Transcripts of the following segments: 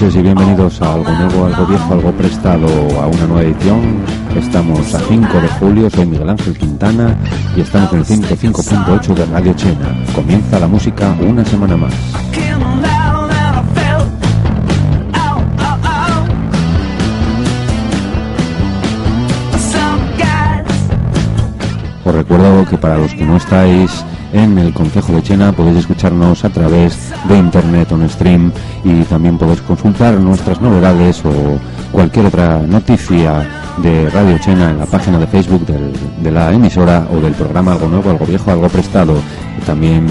Noches y bienvenidos a Algo Nuevo, Algo Viejo, Algo Prestado, a una nueva edición. Estamos a 5 de julio, soy Miguel Ángel Quintana y estamos en el 105.8 de Radio Chena. Comienza la música una semana más. Os recuerdo que para los que no estáis en el Consejo de Chena podéis escucharnos a través de internet on stream y también podéis consultar nuestras novedades o cualquier otra noticia de Radio Chena en la página de Facebook de la emisora o del programa Algo Nuevo, Algo Viejo, Algo Prestado. también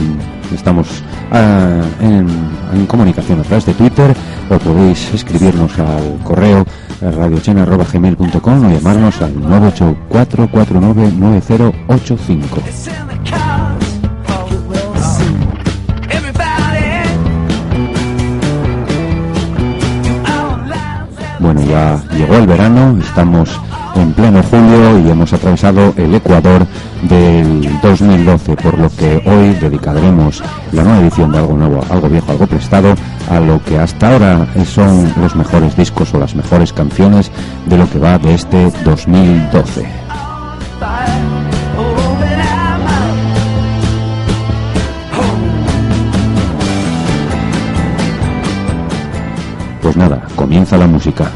estamos ah, en, en, comunicación a través de Twitter o podéis escribirnos al correo radiochena.gmail.com o llamarnos al 984499085. Bueno, ya llegó el verano, estamos en pleno julio y hemos atravesado el Ecuador del 2012, por lo que hoy dedicaremos la nueva edición de algo nuevo, algo viejo, algo prestado, a lo que hasta ahora son los mejores discos o las mejores canciones de lo que va de este 2012. Pues nada, comienza la música.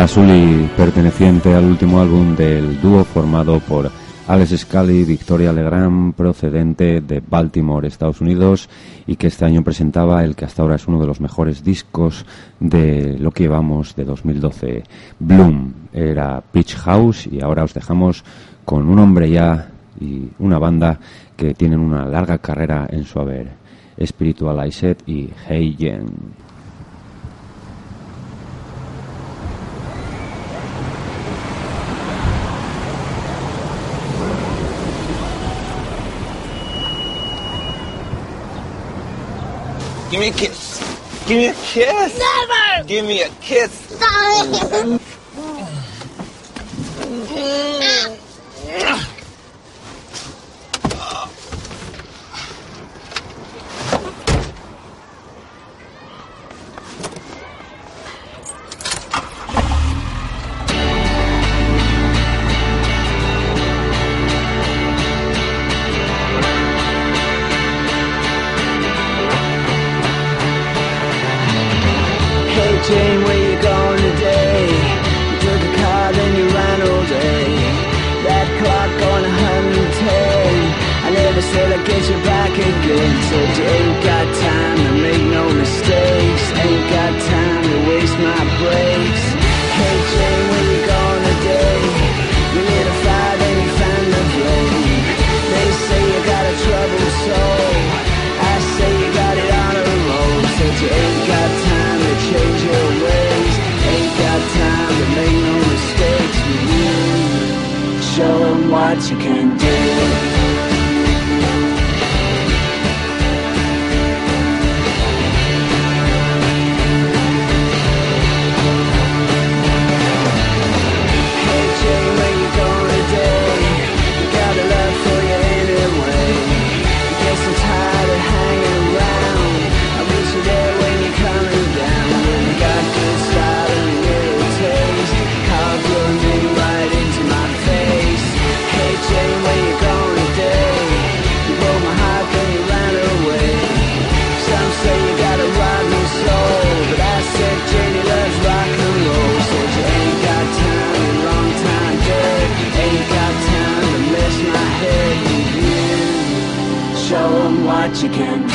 azul perteneciente al último álbum del dúo formado por Alex Scully y Victoria Legrand, procedente de Baltimore, Estados Unidos, y que este año presentaba el que hasta ahora es uno de los mejores discos de lo que llevamos de 2012. Bloom era Pitch House y ahora os dejamos con un hombre ya y una banda que tienen una larga carrera en su haber. Spiritualized y Hey Jen. Give me a kiss. Give me a kiss. Never. Give me a kiss. Sorry. you can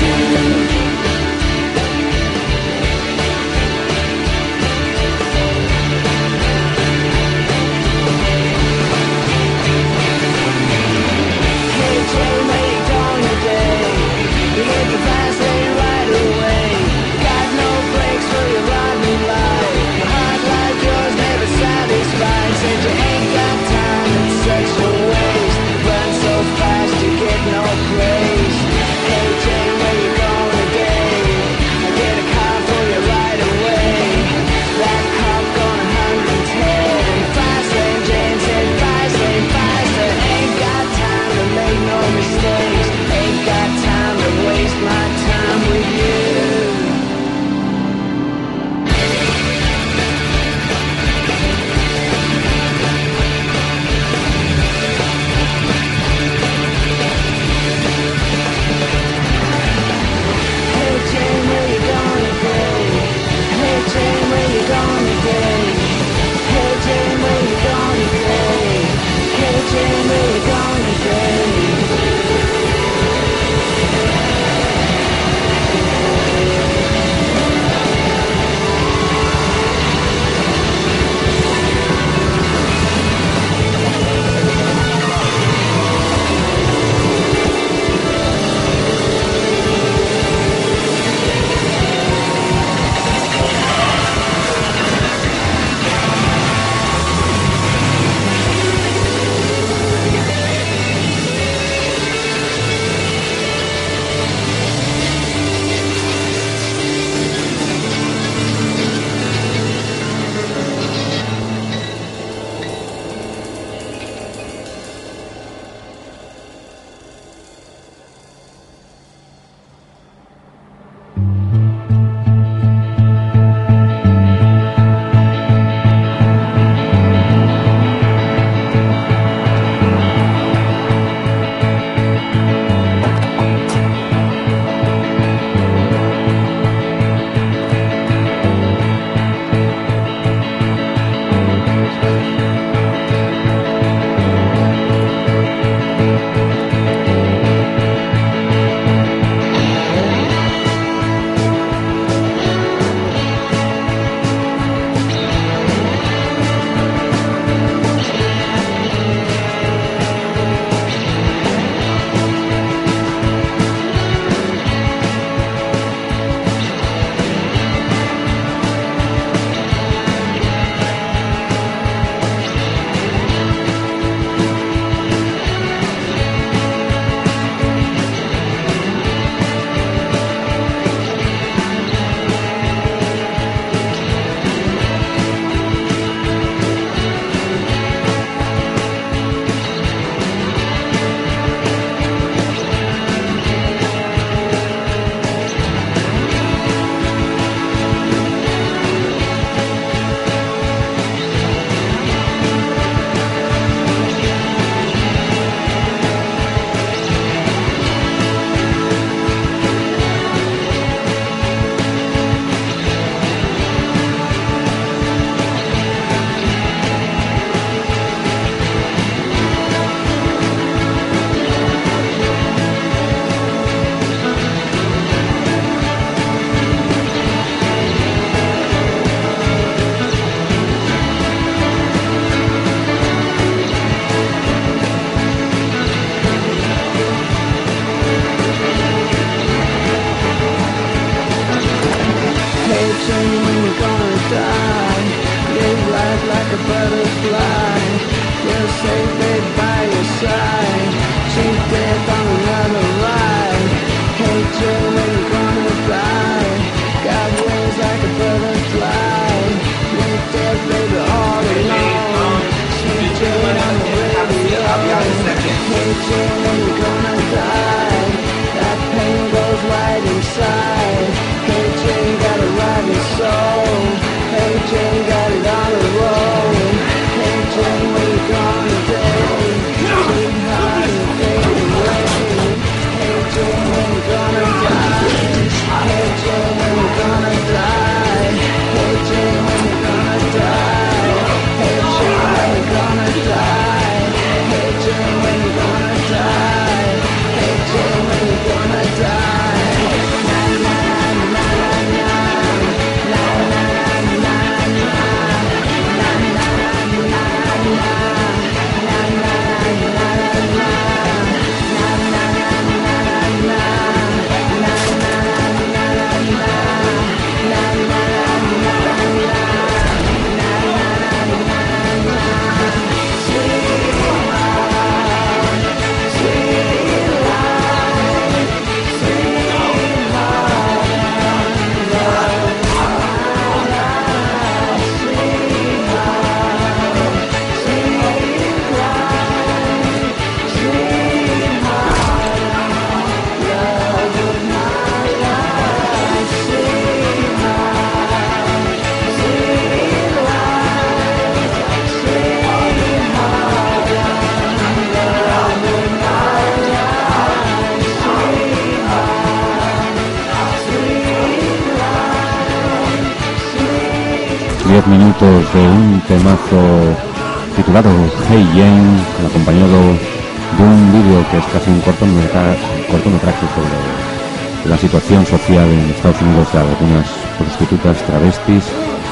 comercial en Estados Unidos de algunas prostitutas travestis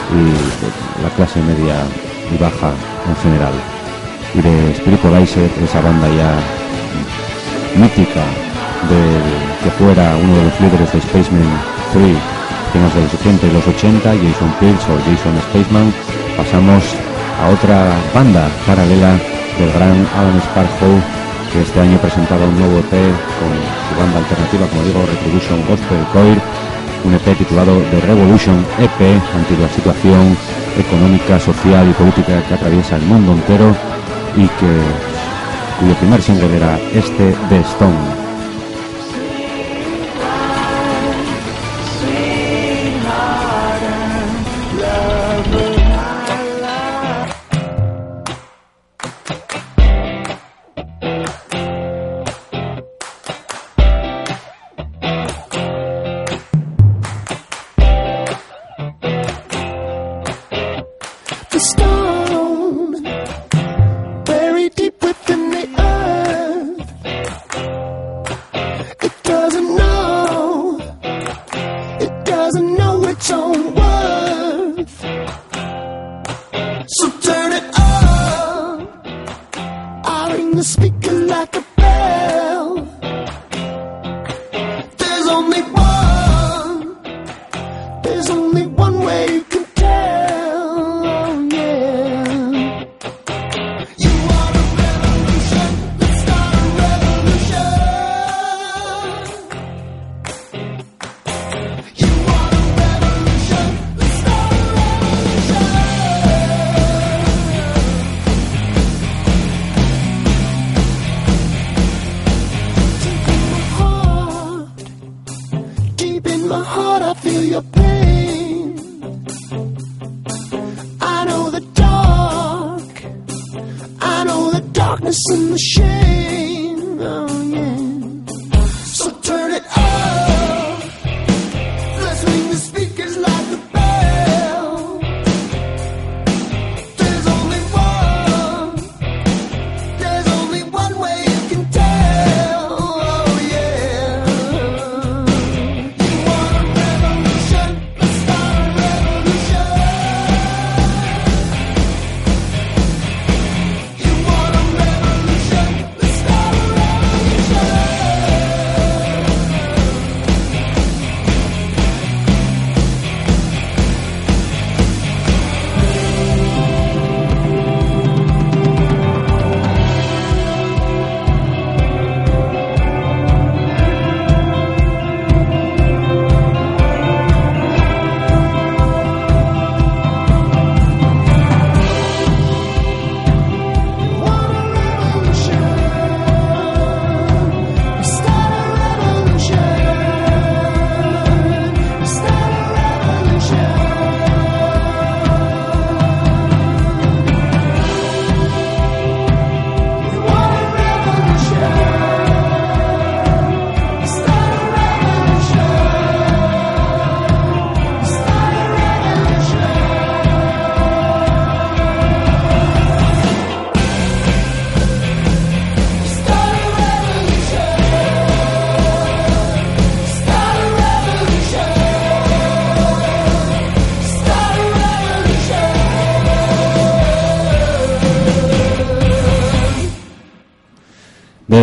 y pues, la clase media y baja en general. Y de Spiritualizer, esa banda ya mítica del que fuera uno de los líderes de Spaceman 3, finales de los 70 y los 80, Jason Pierce o Jason Spaceman, pasamos a otra banda paralela del gran Alan Sparrow que este año presentaba un nuevo EP con su banda alternativa, como digo, Retribution Gospel Coil, un EP titulado The Revolution EP, ante la situación económica, social y política que atraviesa el mundo entero y que cuyo primer single era este de Stone.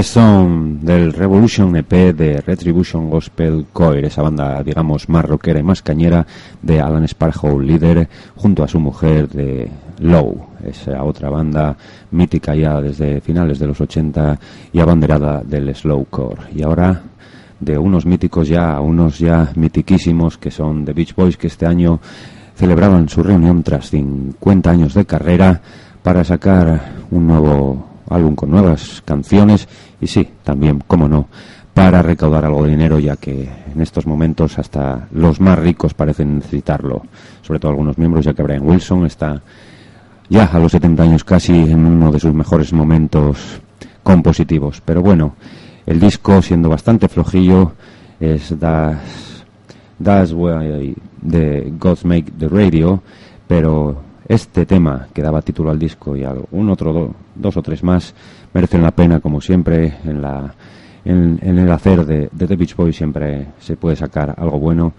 Song del Revolution EP de Retribution Gospel Choir, esa banda, digamos, más rockera y más cañera de Alan Sparrow, líder, junto a su mujer de Low, esa otra banda mítica ya desde finales de los 80 y abanderada del slowcore. Y ahora de unos míticos ya a unos ya mitiquísimos que son The Beach Boys, que este año celebraban su reunión tras 50 años de carrera para sacar un nuevo álbum con nuevas canciones y sí, también, como no, para recaudar algo de dinero ya que en estos momentos hasta los más ricos parecen necesitarlo, sobre todo algunos miembros ya que Brian Wilson está ya a los 70 años casi en uno de sus mejores momentos compositivos, pero bueno, el disco siendo bastante flojillo es Das, das Way de Gods Make the Radio, pero este tema que daba título al disco y algún otro, do, dos o tres más, merecen la pena, como siempre, en, la, en el hacer de, de The Beach Boys siempre se puede sacar algo bueno.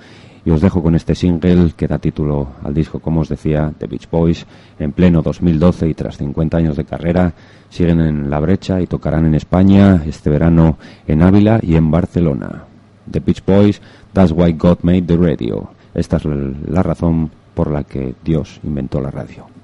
Y os dejo con este single que da título al disco, como os decía, The Beach Boys, en pleno 2012 y tras 50 años de carrera, siguen en la brecha y tocarán en España este verano en Ávila y en Barcelona. The Beach Boys, That's Why God Made the Radio. Esta es la razón por la que Dios inventó la radio.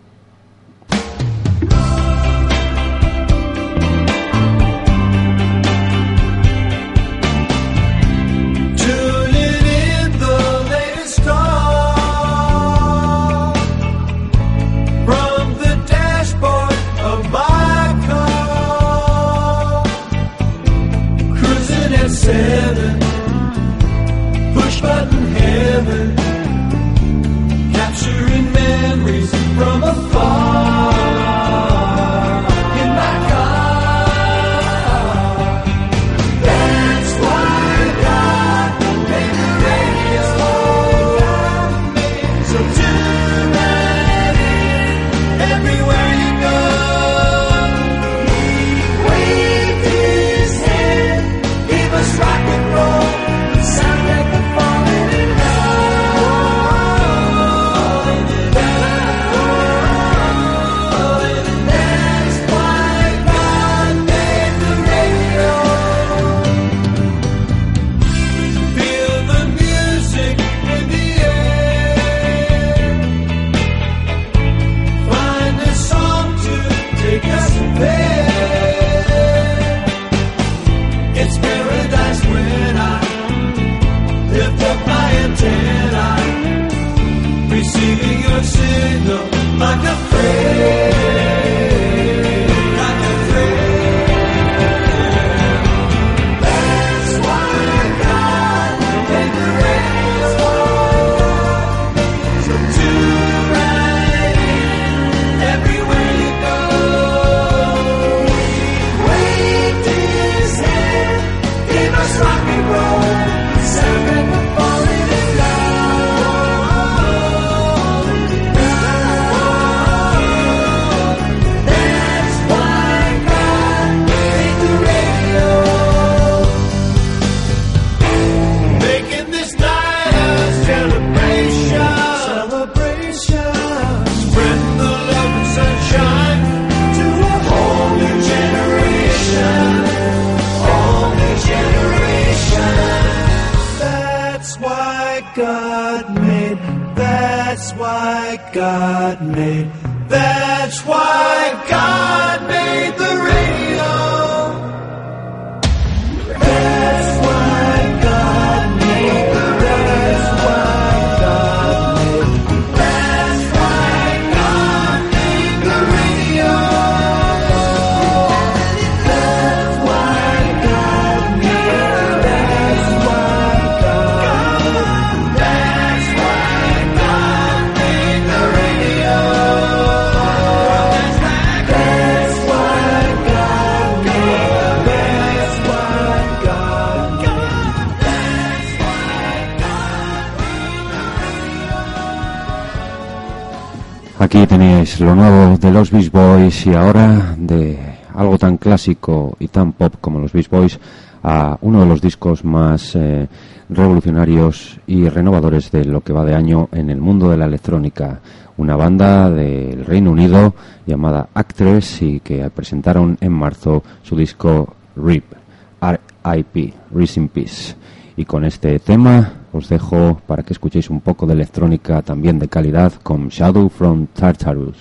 Aquí tenéis lo nuevo de los Beach Boys y ahora de algo tan clásico y tan pop como los Beach Boys a uno de los discos más eh, revolucionarios y renovadores de lo que va de año en el mundo de la electrónica. Una banda del Reino Unido llamada Actress y que presentaron en marzo su disco RIP, RIP, Rest in Peace. Y con este tema os dejo para que escuchéis un poco de electrónica también de calidad con Shadow from Tartarus.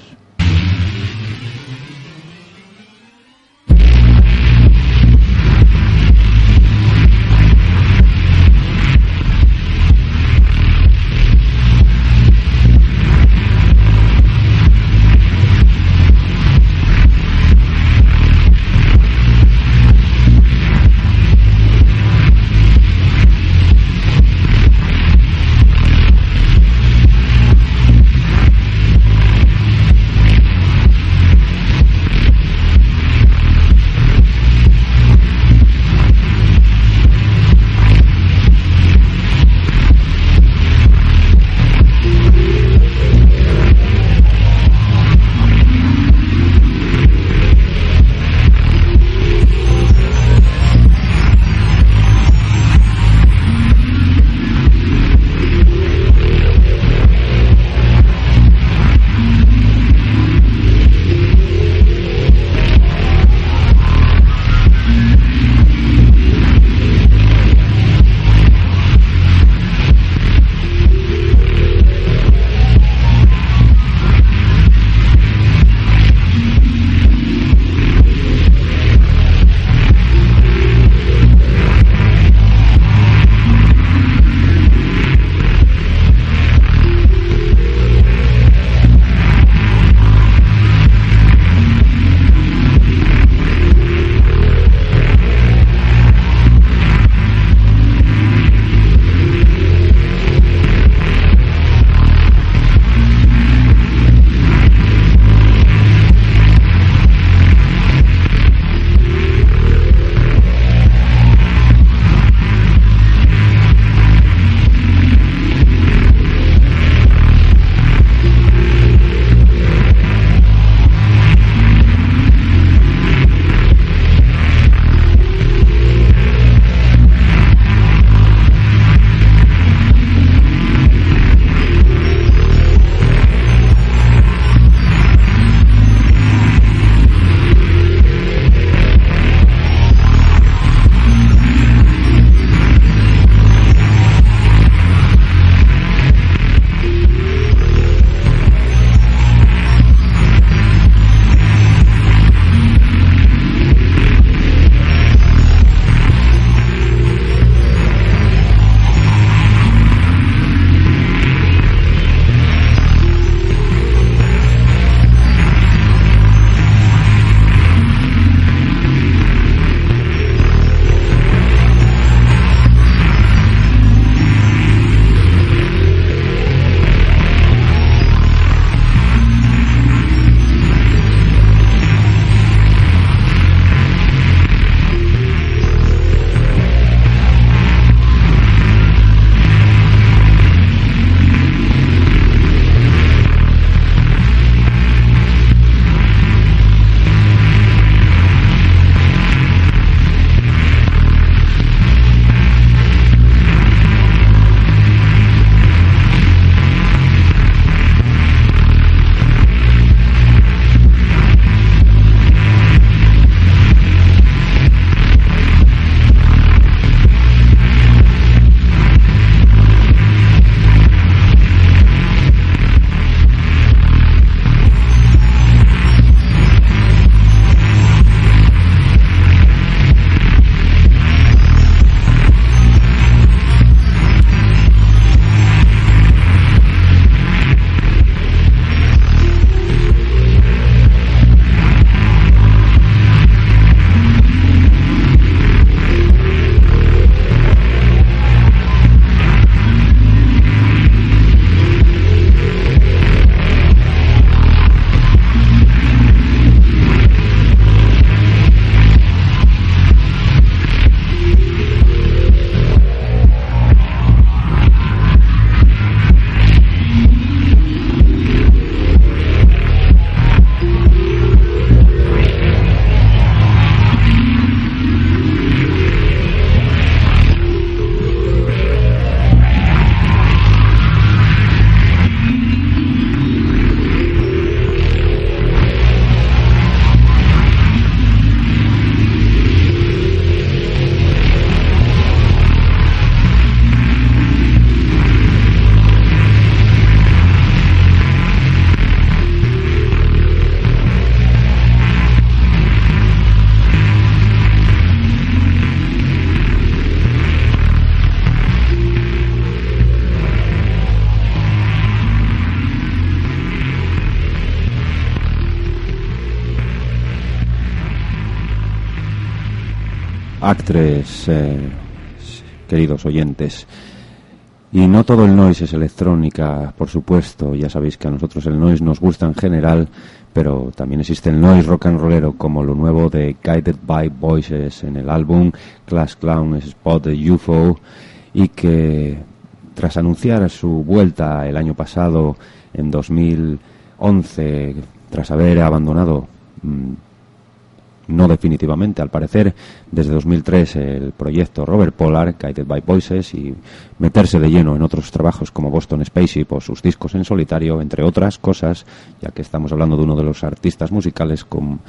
Actres, eh, queridos oyentes. Y no todo el noise es electrónica, por supuesto. Ya sabéis que a nosotros el noise nos gusta en general, pero también existe el noise rock and rollero como lo nuevo de Guided by Voices en el álbum Class Clown Spot de UFO y que tras anunciar su vuelta el año pasado en 2011 tras haber abandonado mm, no definitivamente, al parecer, desde 2003 el proyecto Robert Polar, Guided by Voices, y meterse de lleno en otros trabajos como Boston Spaceship o sus discos en solitario, entre otras cosas, ya que estamos hablando de uno de los artistas musicales con,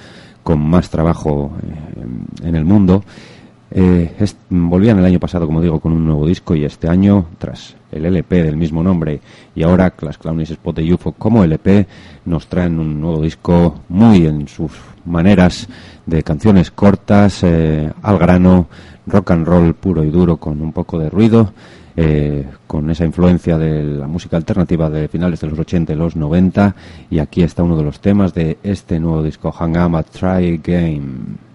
con más trabajo eh, en el mundo. Eh, volvían el año pasado, como digo, con un nuevo disco y este año, tras el LP del mismo nombre y ahora Class Clownies Spot de UFO como LP, nos traen un nuevo disco muy en sus maneras de canciones cortas, eh, al grano, rock and roll puro y duro con un poco de ruido. eh, con esa influencia de la música alternativa de finales de los 80 y los 90 y aquí está uno de los temas de este nuevo disco Hang Up a Try Game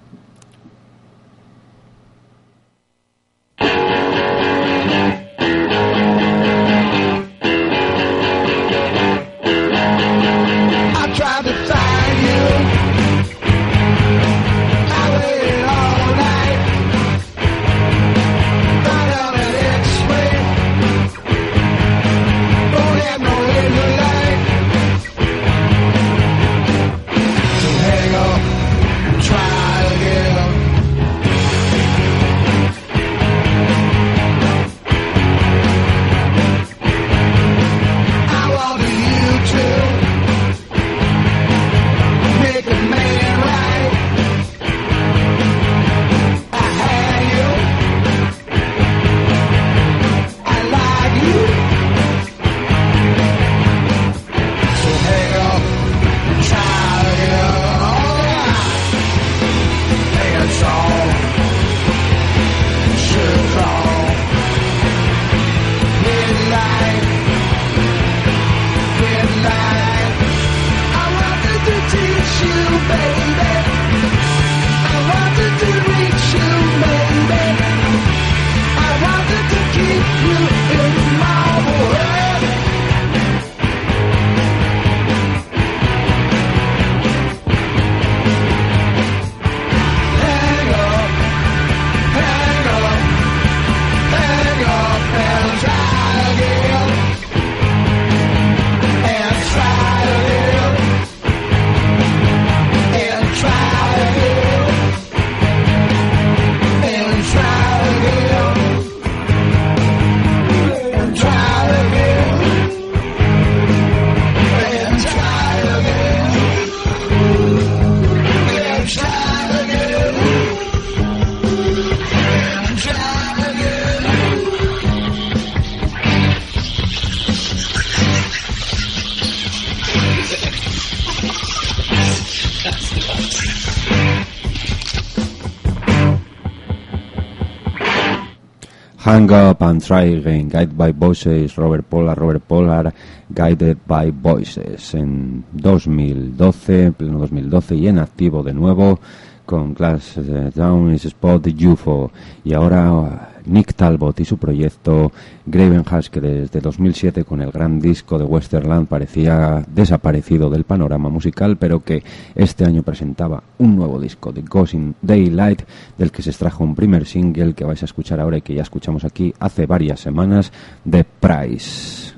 Hang Up and Try Again, Guided by Voices, Robert Pollard, Robert Pollard, Guided by Voices, en 2012, pleno 2012, y en activo de nuevo, con Class eh, Down is Spot UFO, y ahora uh, Nick Talbot y su proyecto Graven que desde 2007 con el gran disco de Westerland parecía desaparecido del panorama musical, pero que este año presentaba un nuevo disco de Ghost in Daylight, del que se extrajo un primer single que vais a escuchar ahora y que ya escuchamos aquí hace varias semanas, The Price.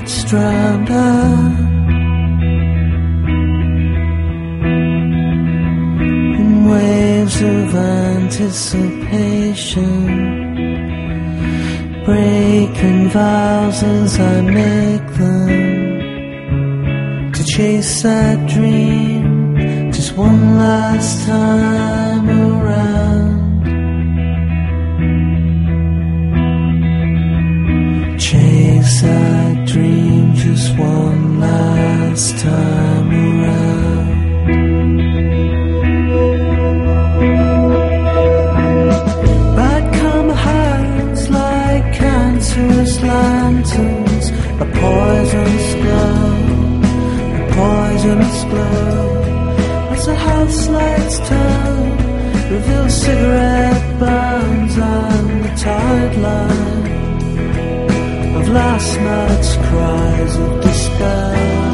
get stranded. In waves of anticipation, breaking vows as I make them to chase that dream just one last time around. chase us dream just one last time around. But come hides like cancerous lanterns, a poisonous glow, a poisonous glow. As the house lights turn. last night's cries of despair.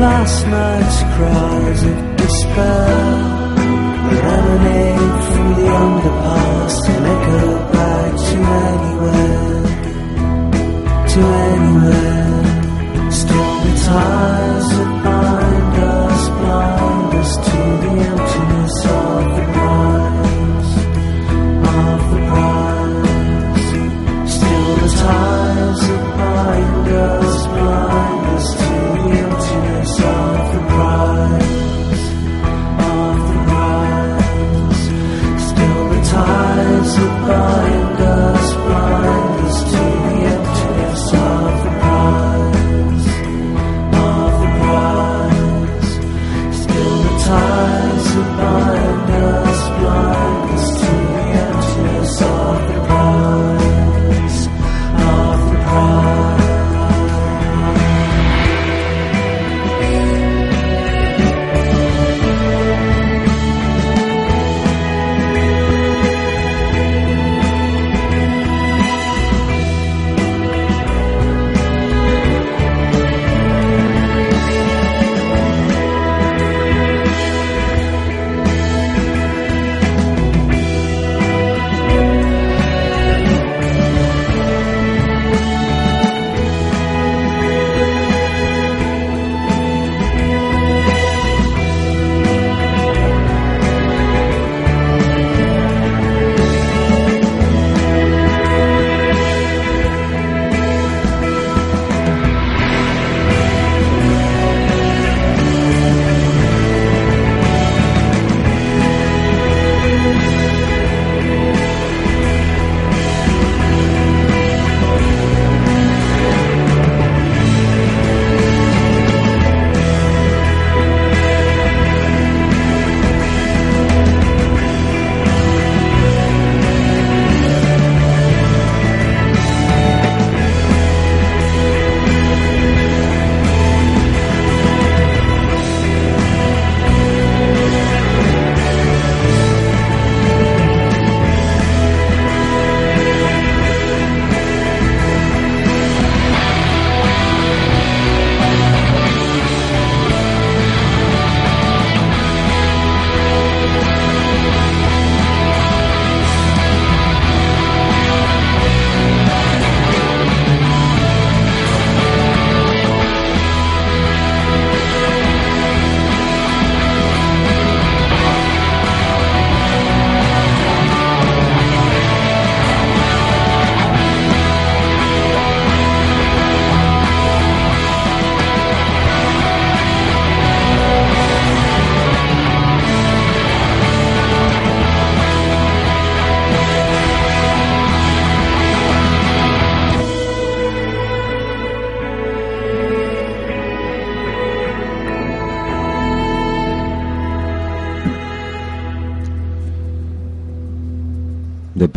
last night's cries of despair emanate from the underpass and echo back to anywhere, to anywhere. Stormy ties that bind us, blind us to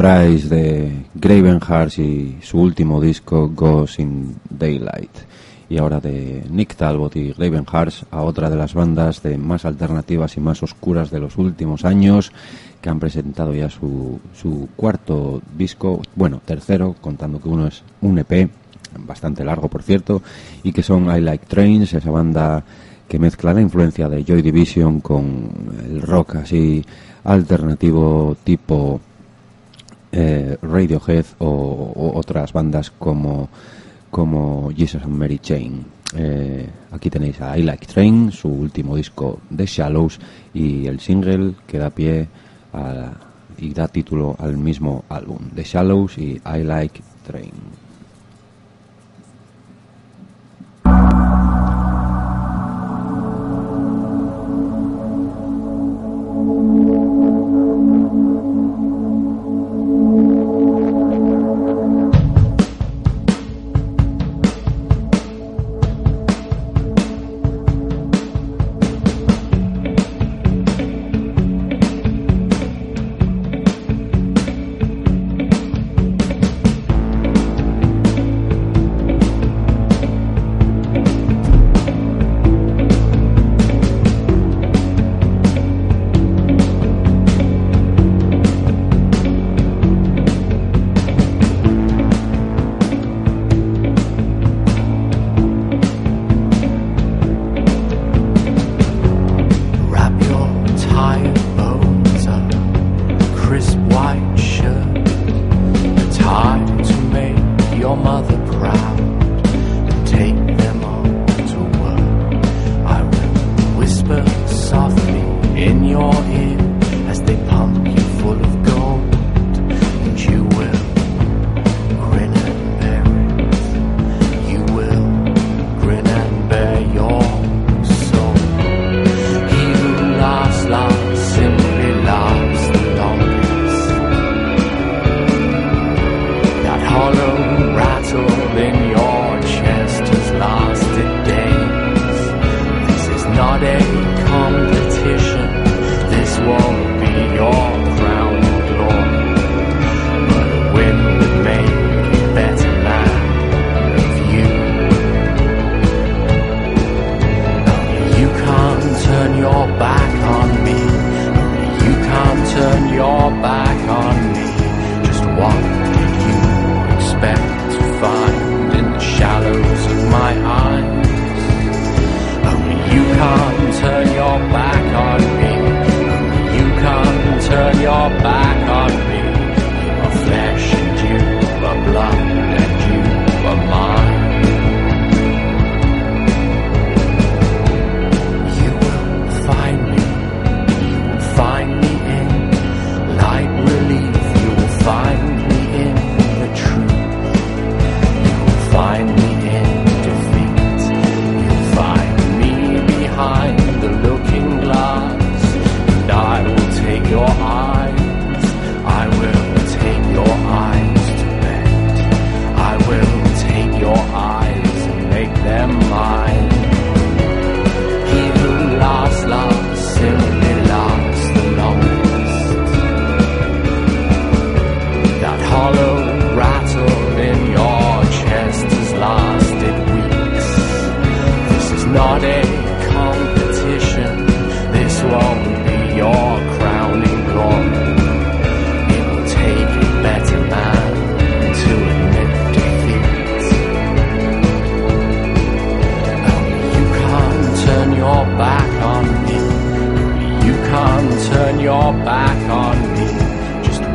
Price de Gravenhearts y su último disco Goes in Daylight. Y ahora de Nick Talbot y Gravenhearts a otra de las bandas de más alternativas y más oscuras de los últimos años que han presentado ya su, su cuarto disco, bueno, tercero, contando que uno es un EP, bastante largo por cierto, y que son I Like Trains, esa banda que mezcla la influencia de Joy Division con el rock así alternativo tipo eh, Radiohead o, otras bandas como, como Jesus and Mary Chain. Eh, aquí tenéis a I Like Train, su último disco de Shallows y el single que da pie a, y da título al mismo álbum, The Shallows y I Like Train.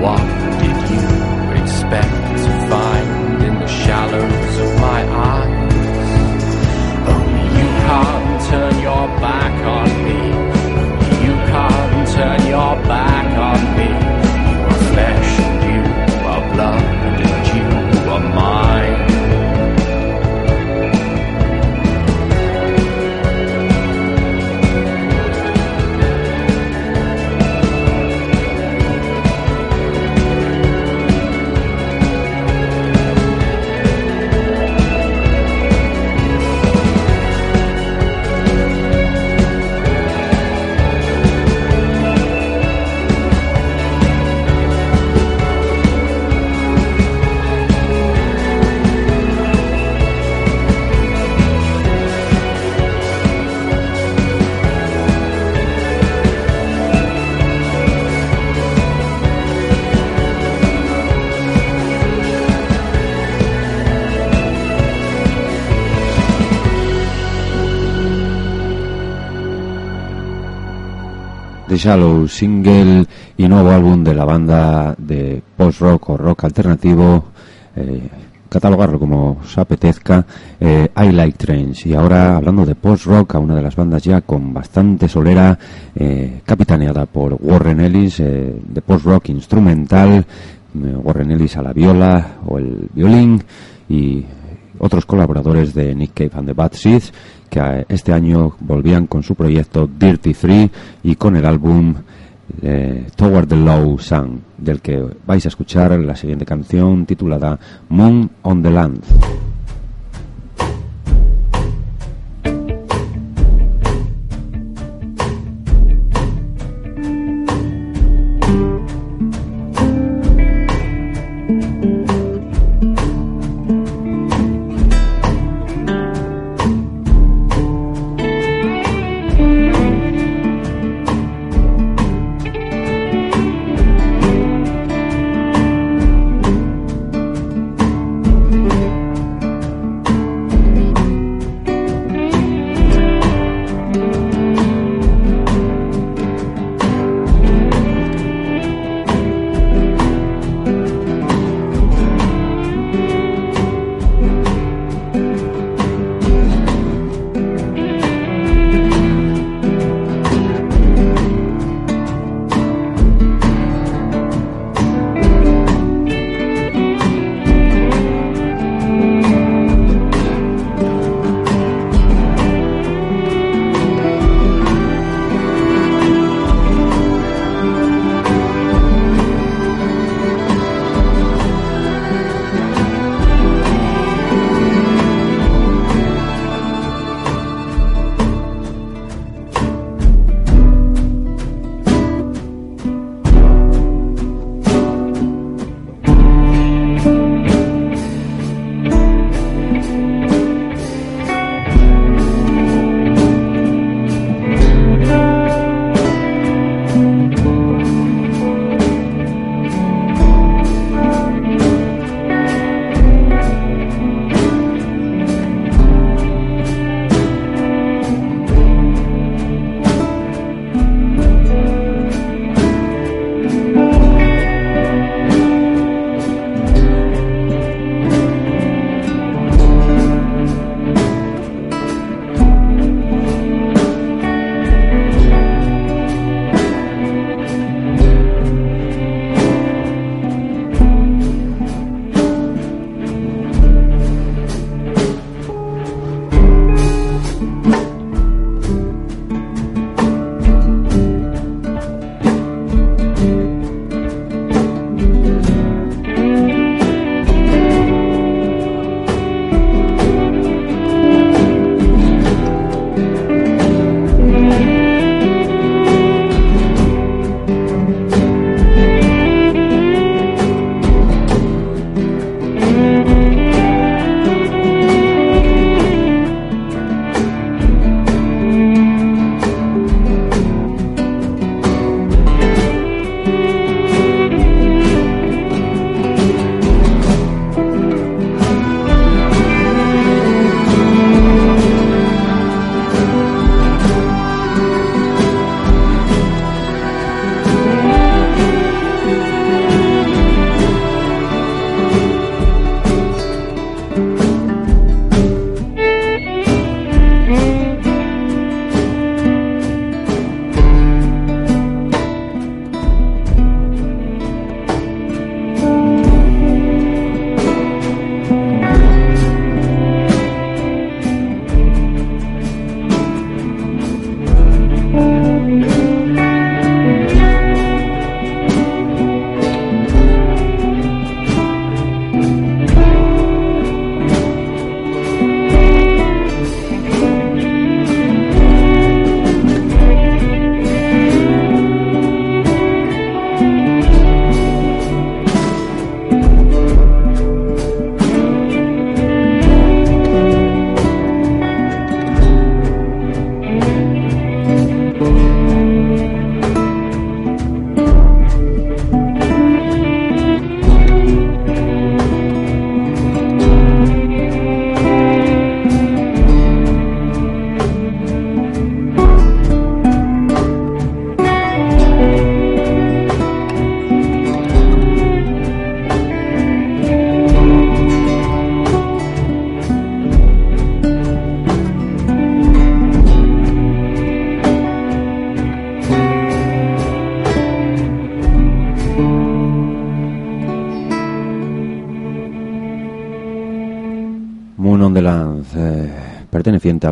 walk. Shallow, single y nuevo álbum de la banda de post-rock o rock alternativo, eh, catalogarlo como os apetezca, eh, I Like Trains. Y ahora, hablando de post-rock, a una de las bandas ya con bastante solera, eh, capitaneada por Warren Ellis, de post-rock instrumental, Warren Ellis a la viola o el violín y otros colaboradores de Nick Cave and the Bad Seeds que eh, este año volvían con su proyecto Dirty Free y con el álbum eh, Toward the Low Sun, del que vais a escuchar la siguiente canción titulada Moon on the Land.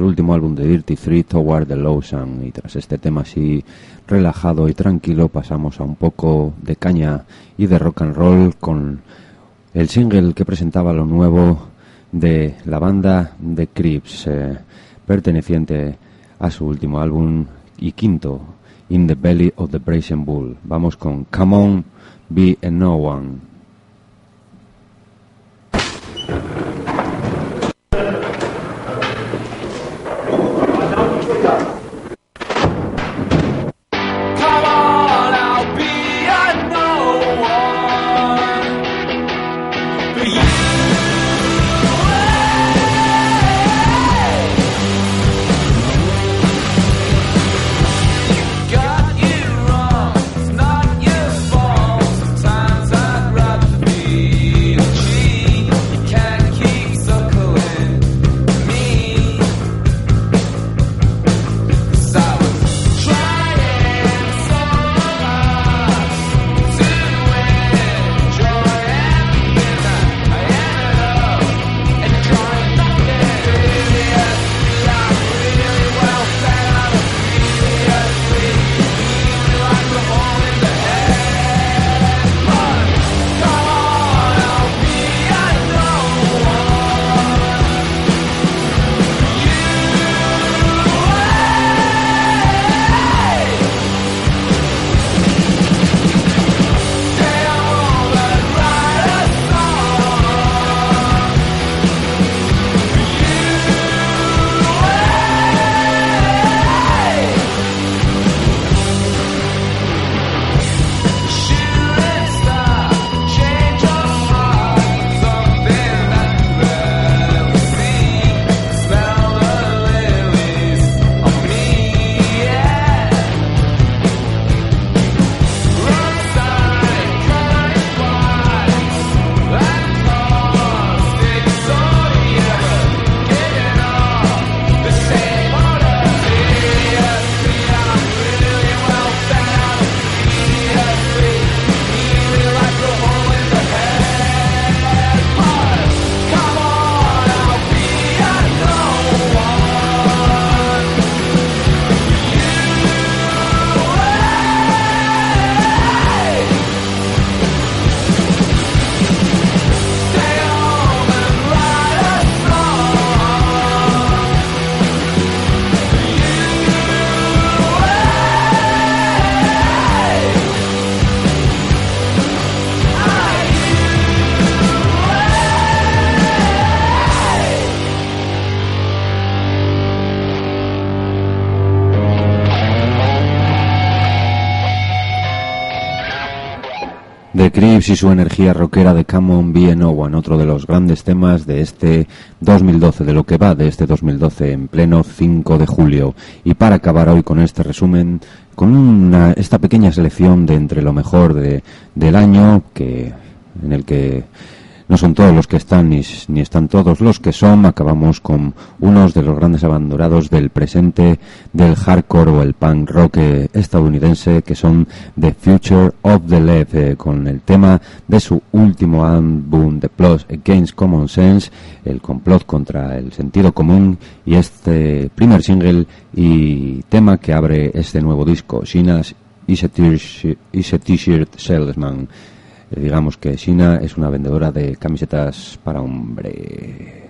Al último álbum de Dirty Three, Toward the Lawson. Y tras este tema así relajado y tranquilo, pasamos a un poco de caña y de rock and roll con el single que presentaba lo nuevo de la banda The Crips, eh, perteneciente a su último álbum y quinto, In the Belly of the Brazen Bull. Vamos con Come On, Be a No One. Crips y su energía rockera de Come On Be a No One, otro de los grandes temas de este 2012, de lo que va de este 2012 en pleno 5 de julio. Y para acabar hoy con este resumen, con esta pequeña selección de entre lo mejor de, del año, que, en el que no son todos los que están ni, ni están todos los que son. Acabamos con unos de los grandes abandonados del presente del hardcore o el punk rock eh, estadounidense que son The Future of the Left eh, con el tema de su último álbum The Plot Against Common Sense, el complot contra el sentido común y este primer single y tema que abre este nuevo disco, Shina's is a T-shirt salesman. Digamos que Shina es una vendedora de camisetas para hombre.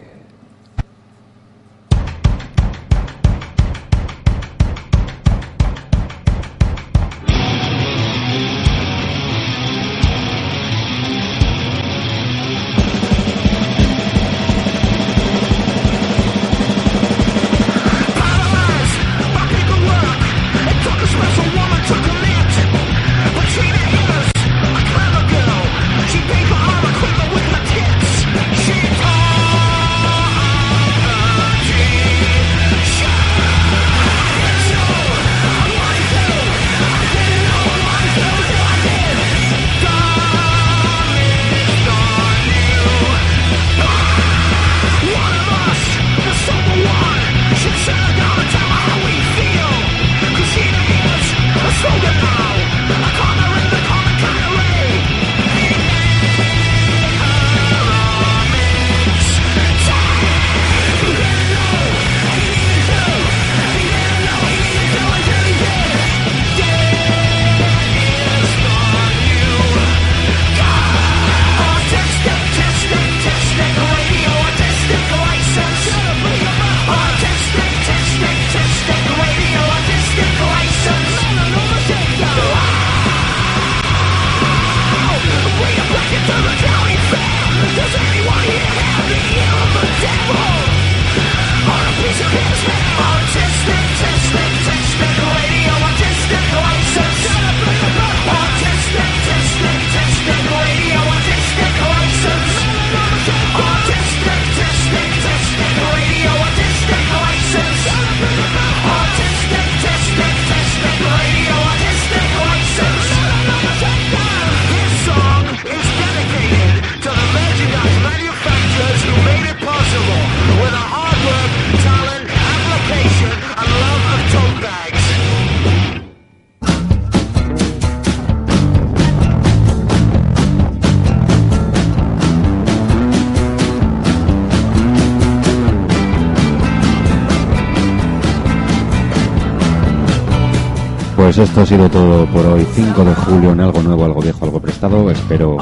Esto ha sido todo por hoy, 5 de julio, en algo nuevo, algo viejo, algo prestado. Espero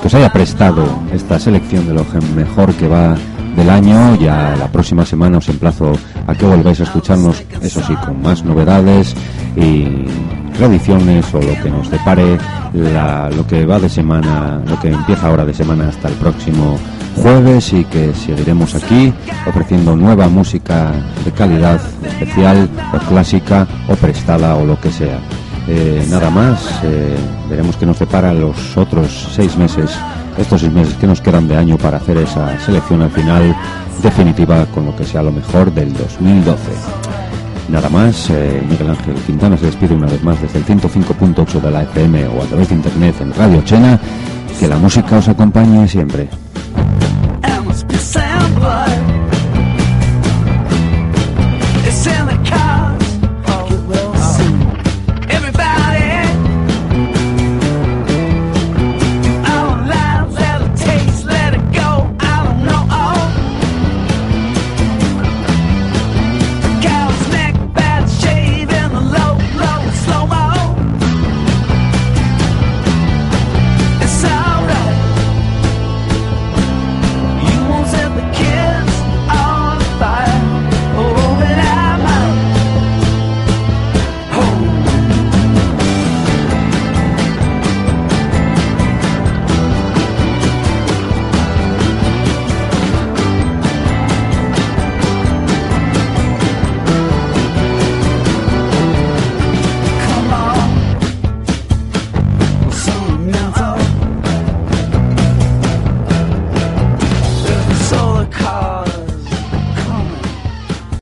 que os haya prestado esta selección de lo mejor que va del año. Ya la próxima semana os emplazo a que volváis a escucharnos, eso sí, con más novedades y tradiciones o lo que nos depare lo que va de semana, lo que empieza ahora de semana hasta el próximo jueves y que seguiremos aquí ofreciendo nueva música de calidad especial o clásica o prestada o lo que sea. Eh, nada más, eh, veremos qué nos depara los otros seis meses, estos seis meses que nos quedan de año para hacer esa selección al final definitiva con lo que sea lo mejor del 2012. Nada más, eh, Miguel Ángel Quintana se despide una vez más desde el 105.8 de la FM o a través de internet en Radio Chena. Que la música os acompañe siempre. and was pissing blood.